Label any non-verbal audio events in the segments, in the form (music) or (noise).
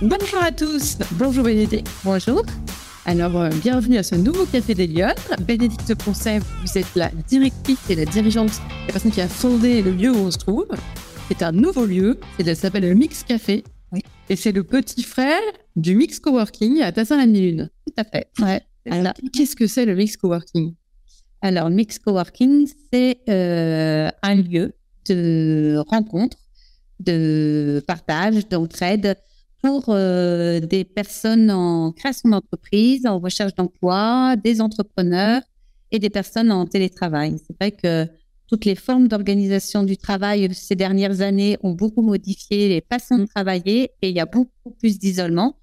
Bonjour à tous. Bonjour Bénédicte. Bonjour. Alors, euh, bienvenue à ce nouveau Café des Lyon. Bénédicte Poncet, vous êtes la directrice et la dirigeante, la personne qui a fondé le lieu où on se trouve. C'est un nouveau lieu, ça s'appelle le Mix Café. Oui. Et c'est le petit frère du Mix Coworking à Tassin-la-Lune. Tout à fait. Ouais. Alors, qu'est-ce que c'est le Mix Coworking? Alors, le Mix Coworking, c'est euh, un lieu de rencontre, de partage, d'entraide pour euh, des personnes en création d'entreprise, en recherche d'emploi, des entrepreneurs et des personnes en télétravail. C'est vrai que toutes les formes d'organisation du travail ces dernières années ont beaucoup modifié les façons de travailler et il y a beaucoup plus d'isolement.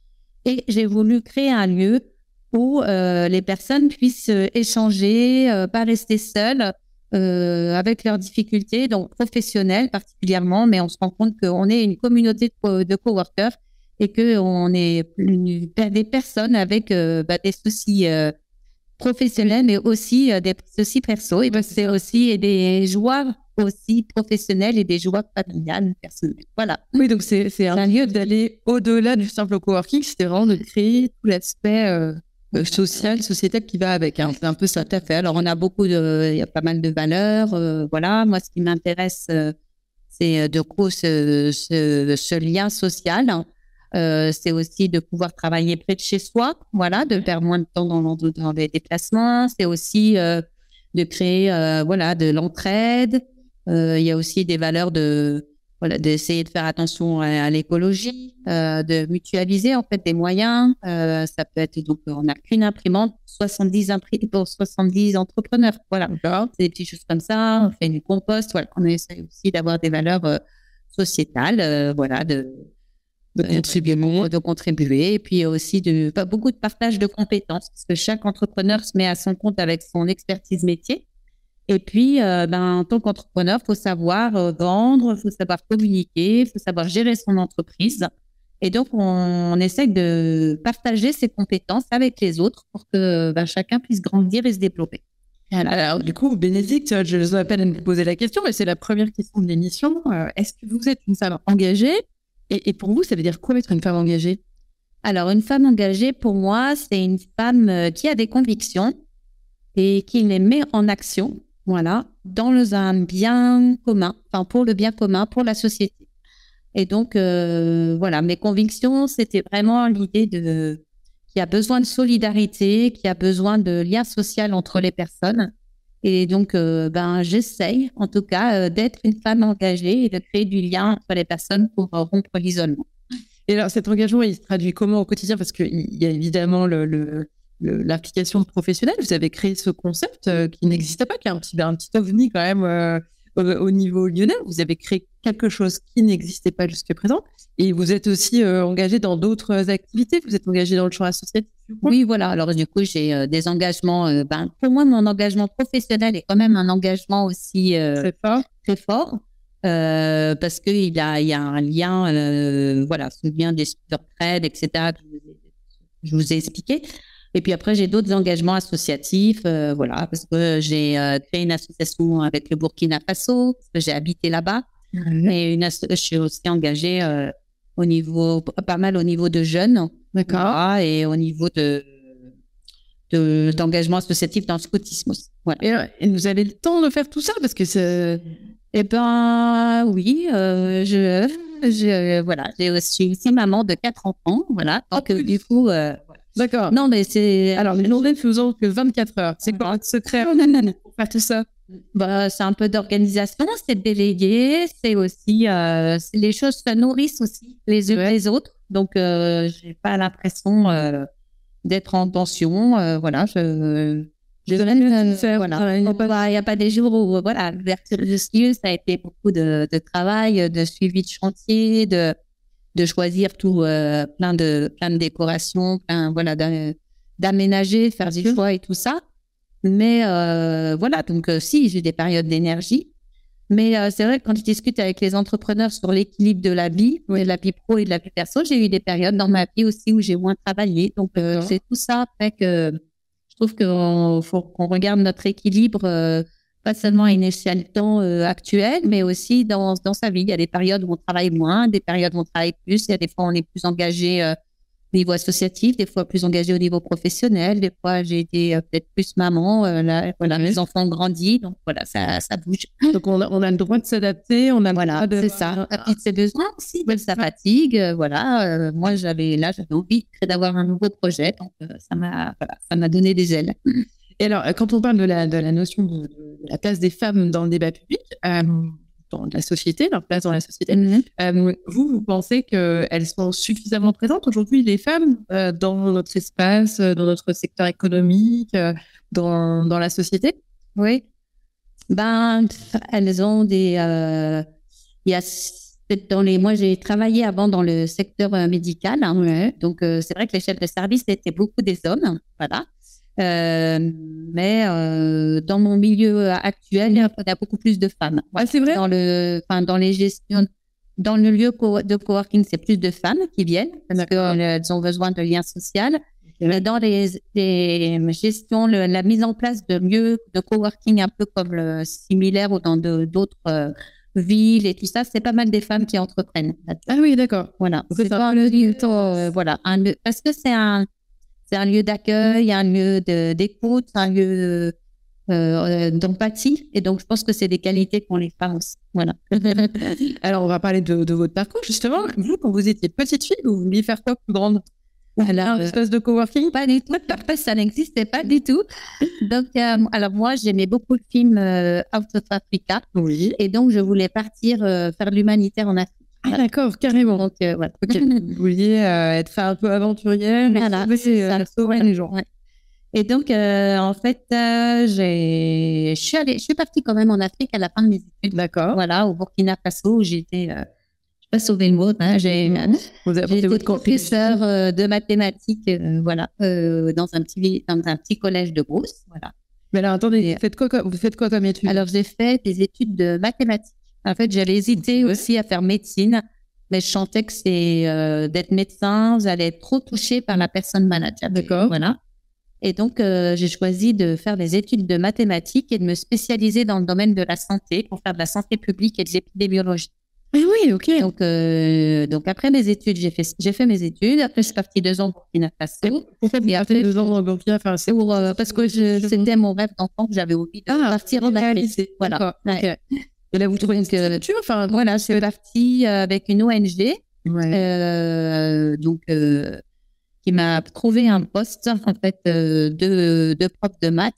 Et j'ai voulu créer un lieu où euh, les personnes puissent euh, échanger, euh, pas rester seules euh, avec leurs difficultés, donc professionnelles particulièrement, mais on se rend compte qu'on est une communauté de, de coworkers et qu'on est une, des personnes avec euh, bah, des soucis euh, professionnels, mais aussi euh, des soucis perso. Et ben, c'est aussi des joies aussi professionnelles et des joies familiales personnelles. Voilà. Oui, donc c'est c'est un lieu d'aller au-delà du simple coworking, c'était vraiment de créer tout l'aspect social, sociétal qui va avec. Hein. C'est un peu ça. Tout à fait. Alors, on a beaucoup de, il y a pas mal de valeurs. voilà. Moi, ce qui m'intéresse, c'est de coup ce, ce, ce lien social. hein. Euh, c'est aussi de pouvoir travailler près de chez soi, voilà, de perdre moins de temps dans, dans, les déplacements. C'est aussi euh, de créer, euh, voilà, de l'entraide. Il y a aussi des valeurs de, voilà, d'essayer de faire attention à, à l'écologie, de mutualiser en fait des moyens. Ça peut être donc on n'a qu'une imprimante, 70 imprimantes pour 70 entrepreneurs. Voilà, c'est des petites choses comme ça. On fait du compost. Voilà, on essaie aussi d'avoir des valeurs sociétales, voilà, de De contribuer. de contribuer et puis aussi de beaucoup de partage de compétences parce que chaque entrepreneur se met à son compte avec son expertise métier. Et puis euh, ben en tant qu'entrepreneur faut savoir euh, vendre faut savoir communiquer faut savoir gérer son entreprise. Et donc on, on essaie de partager ses compétences avec les autres pour que ben, chacun puisse grandir et se développer. Alors, du coup, Bénédicte, je vous appelle à me poser la question, mais c'est la première question de l'émission. Euh, Est-ce que vous êtes une femme engagée? Et, pour vous, ça veut dire quoi être une femme engagée? Alors, une femme engagée, pour moi, c'est une femme euh, qui a des convictions et qui les met en action, voilà, dans le, un bien commun, enfin, pour le bien commun, pour la société. Et donc, euh, voilà, mes convictions, c'était vraiment l'idée de qu'il y a besoin de solidarité, qu'il y a besoin de lien social entre les personnes. Et donc, euh, ben, j'essaye, en tout cas, euh, d'être une femme engagée et de créer du lien entre les personnes pour euh, rompre l'isolement. Et alors, cet engagement, il se traduit comment au quotidien? Parce qu'il y a évidemment l'application professionnelle. Vous avez créé ce concept qui n'existait pas, qui est un petit, un petit ovni quand même euh, au, au niveau lyonnais. Vous avez créé quelque chose qui n'existait pas jusqu'à présent. Et vous êtes aussi euh, engagé dans d'autres activités. Vous êtes engagé dans le champ associatif. Oui, voilà. Alors, du coup, j'ai euh, des engagements. ben, pour moi, mon engagement professionnel est quand même un engagement aussi C'est fort. très fort parce qu'il y a, il y a un lien, voilà, ce lien des trade, etc. que Je vous ai expliqué. Et puis après, j'ai d'autres engagements associatifs, euh, voilà, parce que j'ai euh, créé une association avec le Burkina Faso, parce que j'ai habité là-bas. Et une je suis aussi engagée euh, au niveau, pas mal au niveau de jeunes. D'accord. Voilà, et au niveau de de- d'engagement associatif dans le scoutisme. Voilà. Et, et vous avez le temps de faire tout ça? Parce que c'est. Eh ben oui, je, je voilà, j'ai aussi, maman de quatre enfants, voilà. Donc du coup. D'accord. non mais c'est Alors, les journées ne faisant que 24 heures. C'est quoi votre secret pour faire tout ça? Bah, c'est un peu d'organisation, c'est de déléguer, c'est aussi euh, les choses se nourrissent aussi les unes les autres. Donc euh, j'ai pas l'impression euh, d'être en tension, euh, voilà. Je, je donne faire, voilà. Il n'y a pas des jours où voilà, l'ouverture de ça a été beaucoup de, de travail, de suivi de chantier, de de choisir tout euh, plein de plein de décorations, plein voilà d'a- d'aménager, faire des choix et tout ça. Mais euh, voilà, donc euh, si, j'ai des périodes d'énergie. Mais euh, c'est vrai que quand je discute avec les entrepreneurs sur l'équilibre de la vie, de la vie pro et de la vie perso, j'ai eu des périodes dans ma vie aussi où j'ai moins travaillé. Donc euh, c'est tout ça fait que je trouve qu'il faut qu'on regarde notre équilibre euh, pas seulement à une échelle de temps actuelle, mais aussi dans, dans sa vie. Il y a des périodes où on travaille moins, des périodes où on travaille plus. Il y a des fois où on est plus engagé niveau associatif, des fois plus engagé au niveau professionnel, des fois j'ai été euh, peut-être plus maman, euh, là, voilà, mes enfants ont grandi, donc voilà, ça, ça bouge. (laughs) Donc on a, on a le droit de s'adapter, on a voilà, c'est ça. À de ses besoins aussi, de sa fatigue, euh, voilà. moi j'avais là, j'avais envie d'avoir un nouveau projet, donc ça m'a, voilà, ça m'a donné des ailes. Et alors, quand on parle de la, de la notion de, la place des femmes dans le débat public, dans la société, leur place dans la société. Mhm. Euh, vous, vous pensez qu'elles sont suffisamment présentes aujourd'hui, les femmes, euh, dans notre espace, euh, dans notre secteur économique, dans, dans, la société? Oui. Ben, elles ont des. Il y a dans les, moi, j'ai travaillé avant dans le secteur médical. Hein, donc, c'est vrai que les chefs de service étaient beaucoup des hommes. Voilà. Euh, mais euh, dans mon milieu actuel, il y a beaucoup plus de femmes. Ah, c'est vrai? Dans le, enfin, dans les gestions, dans le lieu de coworking, c'est plus de femmes qui viennent parce qu'elles ont besoin de liens sociaux. Mais dans les, les gestions, la mise en place de lieux de coworking un peu comme le similaire ou dans d'autres euh, villes et tout ça, c'est pas mal des femmes qui entreprennent. Ah oui, d'accord. Voilà. C'est voilà, parce que c'est un c'est un lieu d'accueil, un lieu d'écoute, un lieu euh, d'empathie. Et donc, je pense que c'est des qualités qu'on les femmes aussi. Voilà. (laughs) Alors, on va parler de, votre parcours, justement. Vous, quand vous étiez petite fille, vous vouliez faire quoi plus grande? Alors, un espèce de coworking? Pas du tout. (laughs) Ça n'existait pas du tout. Donc, euh, alors moi, j'aimais beaucoup le film euh, Out of Africa. Oui. Et donc, je voulais partir faire de l'humanitaire en Afrique. Ah, d'accord, carrément. Donc, euh, voilà. (laughs) Vous vouliez euh, être un peu aventurière, voilà, euh, sauver les gens. Et donc, en fait, j'ai, je suis allée, je suis partie quand même en Afrique à la fin de mes études. D'accord. Voilà, au Burkina Faso, où j'étais, je ne sais pas sauver le mot, hein, j'ai, Vous avez été professeur de mathématiques, voilà, dans un petit, dans un petit collège de Brousse, voilà. Mais alors, attendez, vous faites quoi, vous faites quoi comme études Alors, j'ai fait des études de mathématiques. En fait, j'avais hésité aussi à faire médecine, mais je sentais que c'est euh, d'être médecin, j'allais être trop touchée par la personne manager. D'accord. Voilà. Et donc, euh, j'ai choisi de faire des études de mathématiques et de me spécialiser dans le domaine de la santé pour faire de la santé publique et de l'épidémiologie. Ah oui, ok. Donc, euh, donc après mes études, j'ai fait, j'ai fait mes études. Après, je suis partie deux ans pour Burkina Faso. Pourquoi vous avez deux ans pour Burkina Faso Parce que c'était mon rêve d'enfant que j'avais envie de ah, partir en Afrique. Voilà. Okay. Et trouvez une candidature Enfin, voilà, je suis partie euh, avec une ONG, euh, donc euh, qui m'a trouvé un poste en fait de, de prof de maths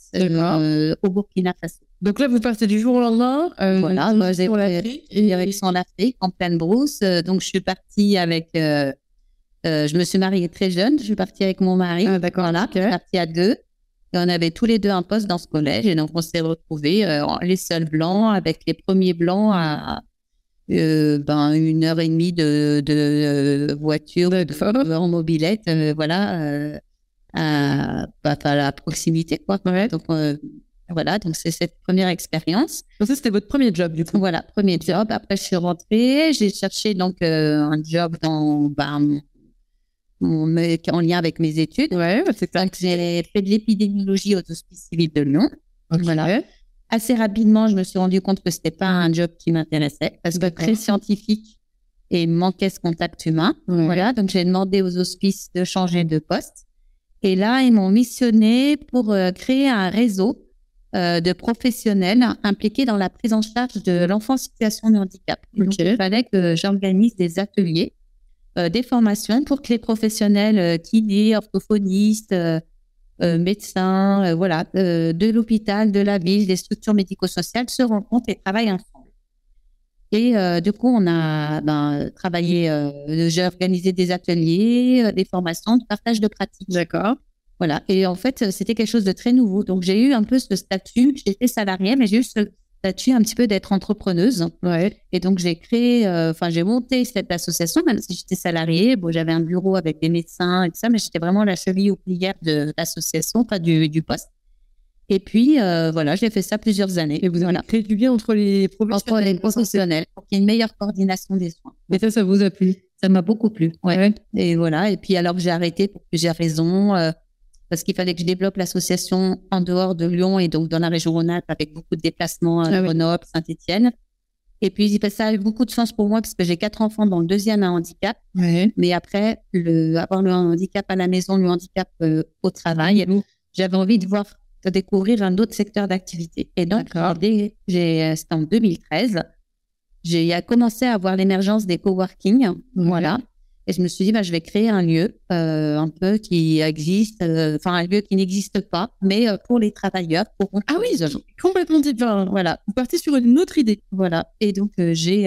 au Burkina Faso. Donc là, vous partez du jour au lendemain. voilà, moi j'ai fait en Afrique, en pleine brousse. donc je suis partie avec. je me suis mariée très jeune. Je suis partie avec mon mari. Ah, d'accord. Voilà, je suis partie à deux. Et on avait tous les deux un poste dans ce collège. Et donc, on s'est retrouvés, euh, les seuls blancs, avec les premiers blancs à euh, ben, une heure et demie de, de euh, voiture de, en mobilette, voilà, à, à, la proximité, quoi. Donc, voilà, donc c'est cette première expérience. Donc ça, c'était votre premier job, du coup. Voilà, premier job. Après, je suis rentrée. J'ai cherché donc un job dans ben, en lien avec mes études. Ouais, c'est que j'ai fait de l'épidémiologie aux hospices civils de Lyon. Voilà. Assez rapidement, je me suis rendu compte que c'était pas un job qui m'intéressait parce que très scientifique et manquait ce contact humain. Voilà. Donc, j'ai demandé aux hospices de changer de poste. Et là, ils m'ont missionné pour euh, créer un réseau euh, de professionnels impliqués dans la prise en charge de l'enfant en situation de handicap. Donc, il fallait que j'organise des ateliers des formations pour que les professionnels euh, kinés, orthophonistes, euh, médecins, voilà, de l'hôpital, de la ville, des structures médico-sociales se rencontrent et travaillent ensemble. Et du coup, on a ben, travaillé, j'ai organisé des ateliers, des formations, de partage de pratiques. D'accord. Voilà. Et en fait, c'était quelque chose de très nouveau. Donc, j'ai eu un peu ce statut. J'étais salariée, mais j'ai eu ce statut un petit peu d'être entrepreneuse. Ouais. Et donc, j'ai créé, euh, enfin, j'ai monté cette association, même si j'étais salariée. Bon, j'avais un bureau avec des médecins et tout ça, mais j'étais vraiment la cheville oublière de l'association, pas du, du poste. Et puis, euh, voilà, j'ai fait ça plusieurs années. Et vous avez créé du bien entre les professionnels. Entre les professionnels, pour qu'il y ait une meilleure coordination des soins. Et ça, ça vous a plu? Ça m'a beaucoup plu. Ouais. Et voilà. Et puis, alors que j'ai arrêté pour plusieurs raisons, euh, parce qu'il fallait que je développe l'association en dehors de Lyon et donc dans la région Rhône-Alpes avec beaucoup de déplacements à Ah oui. Grenoble, Saint-Étienne. Et puis ça a eu beaucoup de sens pour moi parce que j'ai quatre enfants, dont le deuxième a un handicap. Mais après, le, avoir le handicap à la maison, le handicap euh, au travail, j'avais envie de voir, de découvrir un autre secteur d'activité. Et donc, euh, c'était en 2013, j'ai euh, commencé à voir l'émergence des coworking. Voilà. Et je me suis dit, bah, je vais créer un lieu euh, un peu qui existe, euh, enfin un lieu qui n'existe pas, mais euh, pour les travailleurs. Pour Ah oui, complètement différent. voilà, Vous partez sur une autre idée. voilà. Et donc, j'ai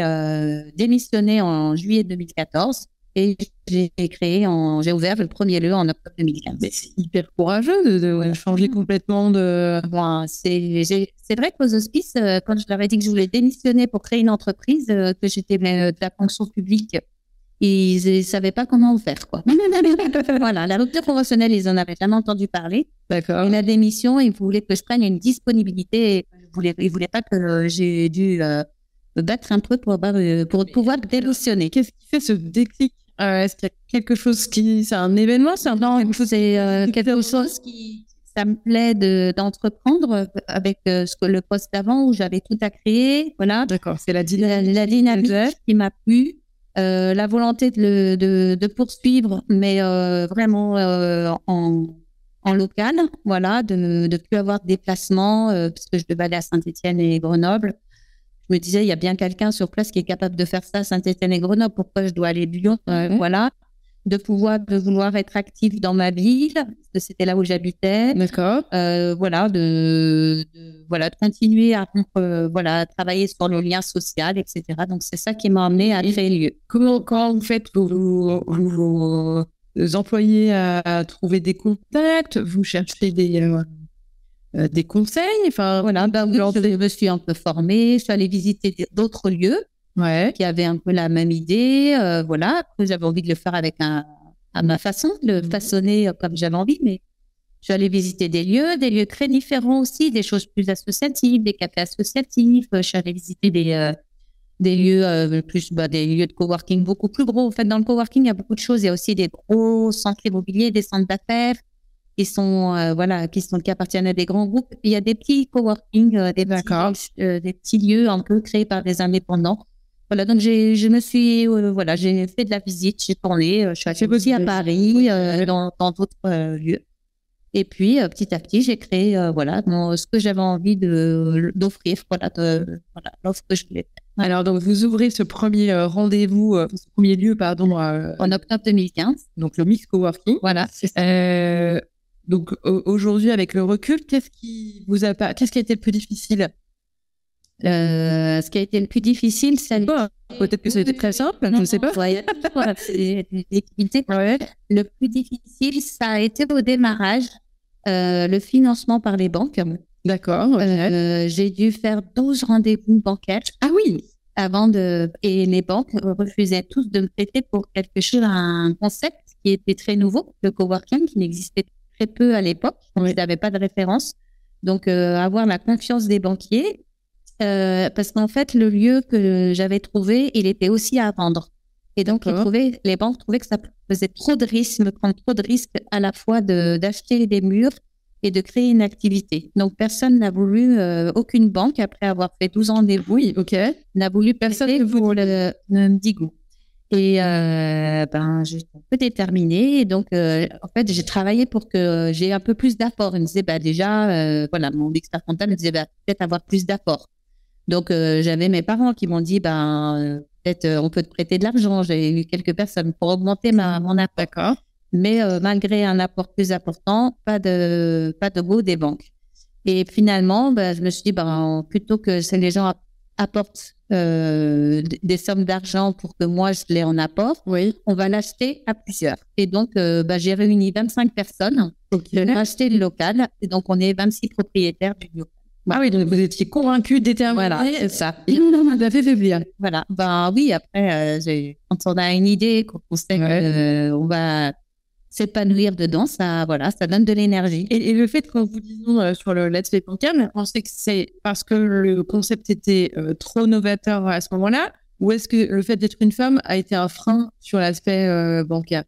démissionné en juillet 2014 et j'ai créé, en, j'ai ouvert le premier lieu en octobre 2015. Mais c'est hyper courageux de, de changer complètement de. Bon, c'est vrai qu'aux hospices, quand je leur ai dit que je voulais démissionner pour créer une entreprise, que j'étais de la fonction publique, ils ne savaient pas comment faire. Quoi. (laughs) voilà, la rupture conventionnelle, ils en avaient jamais entendu parler. D'accord. Et la démission, ils voulaient que je prenne une disponibilité. Ils ne voulaient, ils voulaient pas que euh, j'ai dû euh, me battre un peu pour, avoir, euh, pour pouvoir démissionner. Qu'est-ce qui fait ce déclic? Euh, Est-ce qu'il y a quelque chose qui. C'est un événement C'est un chose C'est euh, quelque chose qui ça me plaît de- d'entreprendre euh, avec euh, ce que le poste d'avant où j'avais tout à créer. Voilà, D'accord, c'est la la, dynamique. la dynamique qui m'a plu, euh, la volonté de, le- de, de poursuivre, mais euh, vraiment euh, en, en local, voilà, de ne plus avoir de déplacement, parce que je devais aller à Saint-Étienne et Grenoble. Je me disais, il y a bien quelqu'un sur place qui est capable de faire ça à Saint-Étienne et Grenoble, pourquoi je dois aller Lyon Ouais. Voilà, de pouvoir, de vouloir être actif dans ma ville, parce que c'était là où j'habitais. D'accord. Euh, voilà, de, de- voilà, de continuer à euh, voilà, travailler sur le lien social, etc. Donc, c'est ça qui m'a amené à créer le lieu. Comment, comment vous faites vos, vos- vos- vos employés à, à trouver des contacts? Vous cherchez des, euh, euh, des conseils? Enfin, Voilà, ben, oui, je me suis un peu formée, je suis allée visiter d'autres lieux ouais. qui avaient un peu la même idée. euh, voilà, après, j'avais envie de le faire avec un, à ma façon, de le façonner euh, comme j'avais envie, mais allée visiter des lieux, des lieux très différents aussi, des choses plus associatives, des cafés associatifs. euh, allée visiter des, euh, des lieux euh, plus, bah, des lieux de coworking beaucoup plus gros. En fait, dans le coworking, il y a beaucoup de choses. Il y a aussi des gros centres immobiliers, des centres d'affaires qui sont, euh, voilà, qui sont, qui appartiennent à des grands groupes. Il y a des petits coworking, euh, des, petits, euh, des petits lieux un peu créés par des indépendants. Voilà, donc j'ai, je me suis, euh, voilà, j'ai fait de la visite, j'ai tourné, euh, je suis allée aussi à. Paris, euh, dans, d'autres euh, lieux. Et puis, petit à petit, j'ai créé, voilà, mon- ce que j'avais envie de, d'offrir, voilà, de, voilà, l'offre que je voulais faire. Alors, donc, vous ouvrez ce premier rendez-vous, ce premier lieu, pardon, En octobre 2015, donc le Mix Coworking. voilà. Donc, au- aujourd'hui, avec le recul, qu'est-ce qui vous a qu'est-ce qui a été le plus difficile Euh, ce qui a été le plus difficile, c'est Bon, Peut-être que été très simple, je ne sais pas. Ouais, voilà, c'est. Ouais. Le plus difficile, ça a été au démarrage, euh, le financement par les banques. D'accord. ok. Euh, j'ai dû faire 12 rendez-vous bancaires ah oui. avant de. Et les banques refusaient tous de me prêter pour quelque chose, un concept qui était très nouveau, le coworking, qui n'existait très peu à l'époque. Je n'avais pas de référence. Donc, euh, avoir la confiance des banquiers, euh, parce qu'en fait, le lieu que j'avais trouvé, il était aussi à vendre. Et donc, ils D'accord. trouvaient, les banques trouvaient que ça faisait trop de risques, me prendre trop de risques à la fois de- d'acheter des murs et de créer une activité. Donc, personne n'a voulu, euh, aucune banque, après avoir fait 12 rendez-vous, Oui, ok. n'a voulu personne pour le, le. Et euh, ben, j'étais un peu déterminée. Et donc, euh, en fait, j'ai travaillé pour que j'ai un peu plus d'apport. Il me disait, bah, déjà, euh, voilà, mon expert comptable me disait, bah, peut-être avoir plus d'apport. Donc, euh, j'avais mes parents qui m'ont dit, ben, euh, peut-être euh, on peut te prêter de l'argent. J'ai eu quelques personnes pour augmenter ma, mon apport. D'accord. Mais euh, malgré un apport plus important, pas de, pas de go des banques. Et finalement, ben, je me suis dit, ben, plutôt que les gens app- apportent des sommes d'argent pour que moi je les en apporte, Oui. on va l'acheter à plusieurs. Et donc, ben, j'ai réuni 25 personnes, Ok. j'ai acheté le local, et donc on est 26 propriétaires du local. Ah oui, donc vous étiez convaincu, déterminé. Voilà, c'est ça. Il vous a fait faiblir. Voilà. Ben oui, après, euh, j'ai- quand on a une idée, quand on sait Ouais. qu'on va s'épanouir dedans, ça, voilà, ça donne de l'énergie. Et, et le fait qu'on vous disons euh, sur le Let's Play Bancaire, vous pensez que c'est parce que le concept était euh, trop novateur à ce moment-là ou est-ce que le fait d'être une femme a été un frein sur l'aspect euh, bancaire?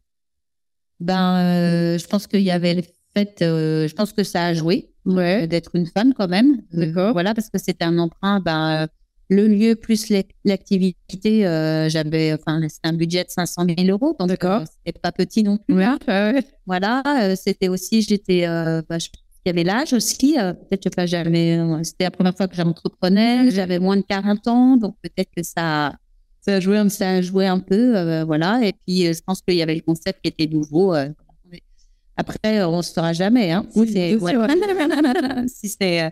Ben, euh, je pense qu'il y avait le fait, je pense que ça a joué Ouais. d'être une femme quand même. D'accord. voilà, parce que c'était un emprunt, ben, le lieu plus l'activité, euh, j'avais, enfin, c'était un budget de 500 000 euros. Donc, D'accord. euh, c'était pas petit non plus. Ouais, ouais. Voilà, euh, c'était aussi, j'étais, euh, bah, je- il y avait l'âge aussi. euh, peut-être que pas j'avais, euh, c'était la première fois que j'entreprenais. J'avais moins de 40 ans, donc peut-être que ça, Ça a joué ça a joué un peu, euh, voilà. Et puis, euh, je pense qu'il y avait le concept qui était nouveau. Euh, après, euh, on ne saura jamais. Hein. Oui, C'est- ouais. (laughs) si euh,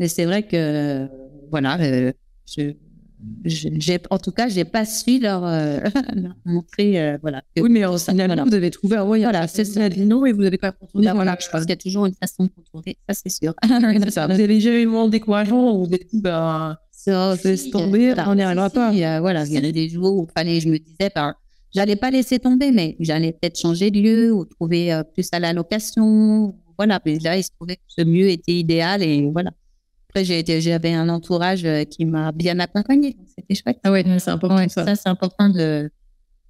mais c'est vrai que, euh, voilà, euh, je, je- en tout cas, j'ai pas su leur, euh, (laughs) leur montrer, euh, voilà. que- Oui, mais en finalement, voilà. vous avez trouvé un moyen. Voilà, c'est ça. non et vous avez pas contourné. Voilà, voilà, je pense qu'il y a toujours une façon de contourner, ça c'est sûr. (laughs) Ça. Vous avez jamais eu moment décourageant où vous êtes dit, ben, Ça, laisse tomber, on n'y arrivera si, pas. si, euh, voilà, il y a des jours où fallait, je me disais, ben, j'allais pas laisser tomber, mais j'allais peut-être changer de lieu ou trouver euh, plus à la location. Voilà, mais là, il se trouvait que ce mieux était idéal et voilà. Après, j'ai été- j'avais un entourage euh, qui m'a bien accompagné, c'était chouette. ah ouais, c'est important Ouais, ça. ça, c'est important de.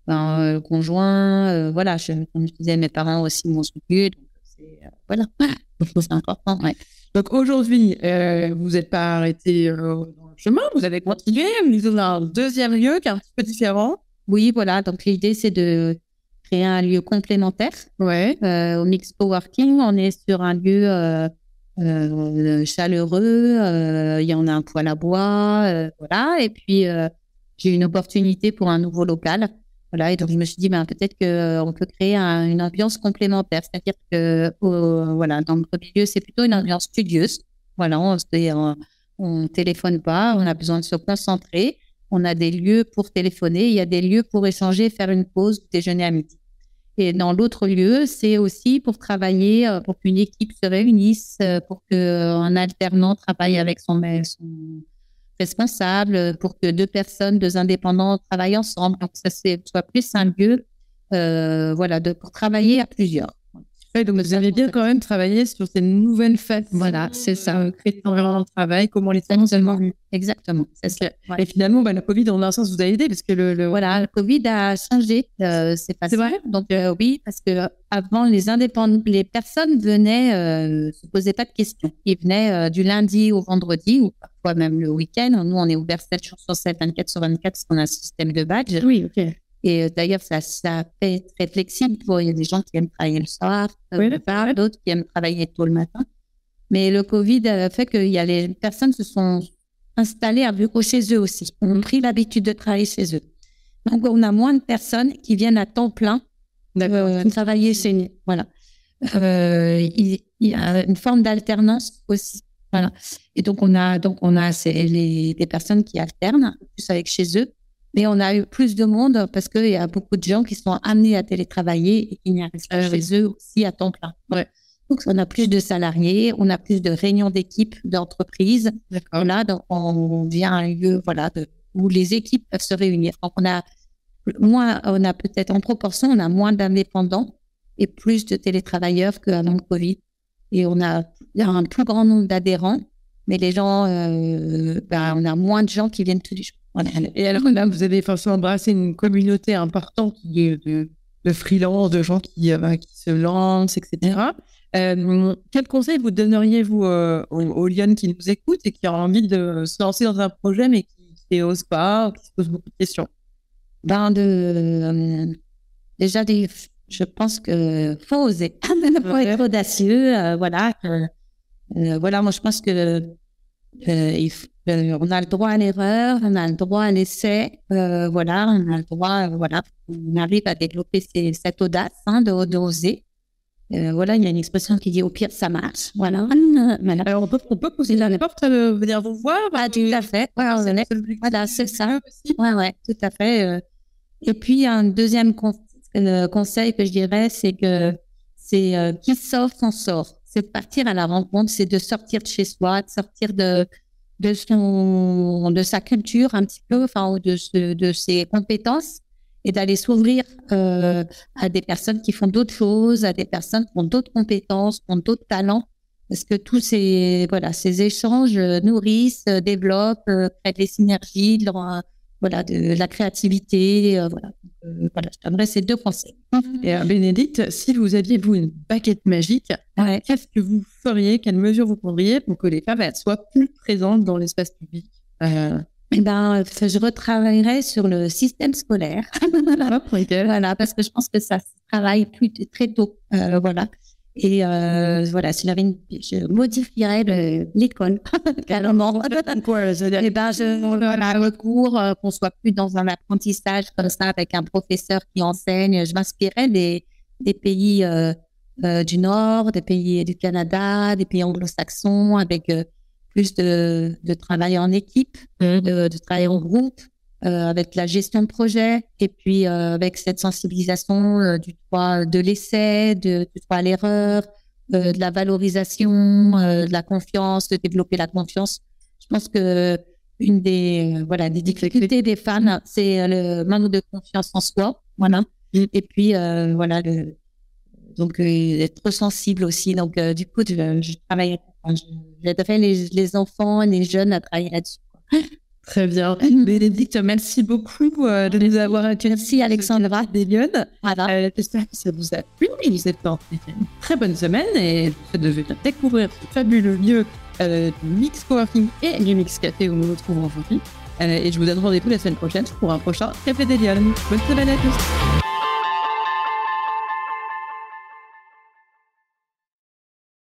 Ben, euh, le conjoint, euh, voilà, je, comme je disais, mes parents aussi m'ont soutenu, donc c'est, euh, voilà, (laughs) c'est important, ouais. Donc aujourd'hui, euh, vous n'êtes pas arrêté dans le chemin, vous avez continué, vous avez un deuxième lieu qui est un petit peu différent. Oui, voilà. Donc, l'idée, c'est de créer un lieu complémentaire. Ouais. Euh, au Mix Coworking, on est sur un lieu euh, euh, chaleureux. euh, Il y en a un poêle à bois. euh, voilà. Et puis, euh, j'ai eu une opportunité pour un nouveau local. Voilà. Et donc, je me suis dit, ben, peut-être qu'on peut créer un- une ambiance complémentaire. C'est-à-dire que, voilà, dans le premier lieu, c'est plutôt une ambiance studieuse. Voilà. On ne on téléphone pas. On a besoin de se concentrer. On a des lieux pour téléphoner. Il y a des lieux pour échanger, faire une pause, déjeuner à midi. Et dans l'autre lieu, c'est aussi pour travailler, euh, pour qu'une équipe se réunisse, euh, pour qu'un alternant travaille avec son, responsable, pour que deux personnes, deux indépendants travaillent ensemble. Donc, ça c'est, soit plus un lieu euh, voilà, pour travailler à plusieurs. Donc vous avez bien quand même travaillé sur ces nouvelles facettes. Voilà, c'est ça. Euh, créer un environnement de travail, comment les gens seulement vu. Exactement. c'est ça. Ouais. Et finalement, bah, la Covid, en un sens, vous a aidé parce que le, le- Voilà, le Covid a changé. euh, c'est pas vrai? Donc euh, oui, parce que avant les indépendants, les personnes venaient, euh, se posaient pas de questions. Ils venaient du lundi au vendredi ou parfois même le week-end. Nous, on est ouvert 7 jours sur 7, 24 sur 24 parce qu'on a un système de badge. Oui, ok. Et euh, d'ailleurs, ça, ça fait très flexible. Il y a des gens qui aiment travailler le soir, euh, Oui, d'autres qui aiment travailler tôt le matin. Mais le Covid a fait que y a les personnes se sont installées à bureau chez eux aussi. Ont pris l'habitude de travailler chez eux. Donc, on a moins de personnes qui viennent à temps plein euh, travailler chez nous. Voilà. Euh, il, il y a une forme d'alternance aussi. Voilà. Et donc, on a, donc, on a les, des personnes qui alternent plus avec chez eux. Mais on a eu plus de monde parce qu'il y a beaucoup de gens qui sont amenés à télétravailler et qui n'y arrivent pas chez eux aussi à temps plein. Ouais. Donc, on a plus de salariés, on a plus de réunions d'équipe, d'entreprise. D'accord. Voilà, donc on vient à un lieu voilà, de- où les équipes peuvent se réunir. Donc, on a moins, on a peut-être en proportion, on a moins d'indépendants et plus de télétravailleurs qu'avant le Covid. Et on a un plus grand nombre d'adhérents, mais les gens, euh, ben, on a moins de gens qui viennent tous les jours. Et alors là, vous avez forcément embrassé une communauté importante qui est de, de freelance, de gens qui, euh, bah, qui se lancent, etc. Euh, quel conseil vous donneriez-vous euh, aux, aux Lyon qui nous écoutent et qui ont envie de se lancer dans un projet mais qui n'osent pas, qui se posent beaucoup de questions? Ben de, euh, déjà, des, je pense que faut oser, (laughs) faut être audacieux, voilà. voilà, moi je pense que euh, euh, on a le droit à l'erreur, on a le droit à l'essai, euh, voilà, on a le droit, euh, voilà, on arrive à développer ces- cette audace hein, de d'oser. Euh, voilà, il y a une expression qui dit au pire ça marche, voilà. Alors, on peut, on peut poser la porte, venir vous voir Ah, tout à fait. Ouais, Voilà, c'est ça. Ouais, ouais, tout à fait. Et puis, un deuxième con- conseil que je dirais, c'est que c'est qui sort, s'en sort. C'est de partir à la rencontre, c'est de sortir de chez soi, de sortir de, de, son, de sa culture un petit peu, enfin, de, de ses compétences et d'aller s'ouvrir euh, à des personnes qui font d'autres choses, à des personnes qui ont d'autres compétences, qui ont d'autres talents. Parce que tous ces, voilà, ces échanges euh, nourrissent, euh, développent, créent des synergies, voilà, de, la créativité. euh, voilà. Euh, voilà, je donnerais ces deux conseils. Et euh, Bénédicte, si vous aviez, vous, une baguette magique, qu'est-ce que vous feriez, quelles mesures vous prendriez pour que les femmes elles, soient plus présentes dans l'espace public? Euh... Eh ben, je retravaillerais sur le système scolaire. (laughs) voilà, parce que je pense que ça se travaille plus très tôt. Euh, voilà. Et euh, voilà, si j'avais une, je modifierais l'école (laughs) carrément. Et eh ben, je voilà, recours euh, qu'on soit plus dans un apprentissage comme ça avec un professeur qui enseigne. Je m'inspirais des, des pays euh, euh, du Nord, des pays du Canada, des pays anglo-saxons avec euh, plus de, de travail en équipe, mmh. de, de travail en groupe, euh, avec la gestion de projet et puis euh, avec cette sensibilisation euh, du droit de l'essai, de, du droit à l'erreur, de la valorisation, de la confiance, de développer la confiance. Je pense que une des voilà des difficultés des fans, c'est le manque de confiance en soi, voilà. Mmh. Et puis voilà le donc être sensible aussi. Donc du coup, je, je travaille J'aiderais les, les enfants les jeunes à travailler là-dessus. Très bien. (laughs) Bénédicte, merci beaucoup euh, de nous avoir accueillis. Merci Alexandra. Des Voilà. Euh, J'espère que ça vous a plu. Vous êtes en une très bonne semaine et de venir découvrir ce fabuleux lieu euh, du Mix Coworking et du Mix Café où nous nous retrouvons aujourd'hui. Euh, et je vous donne rendez-vous la semaine prochaine pour un prochain Café des Bonne semaine à tous.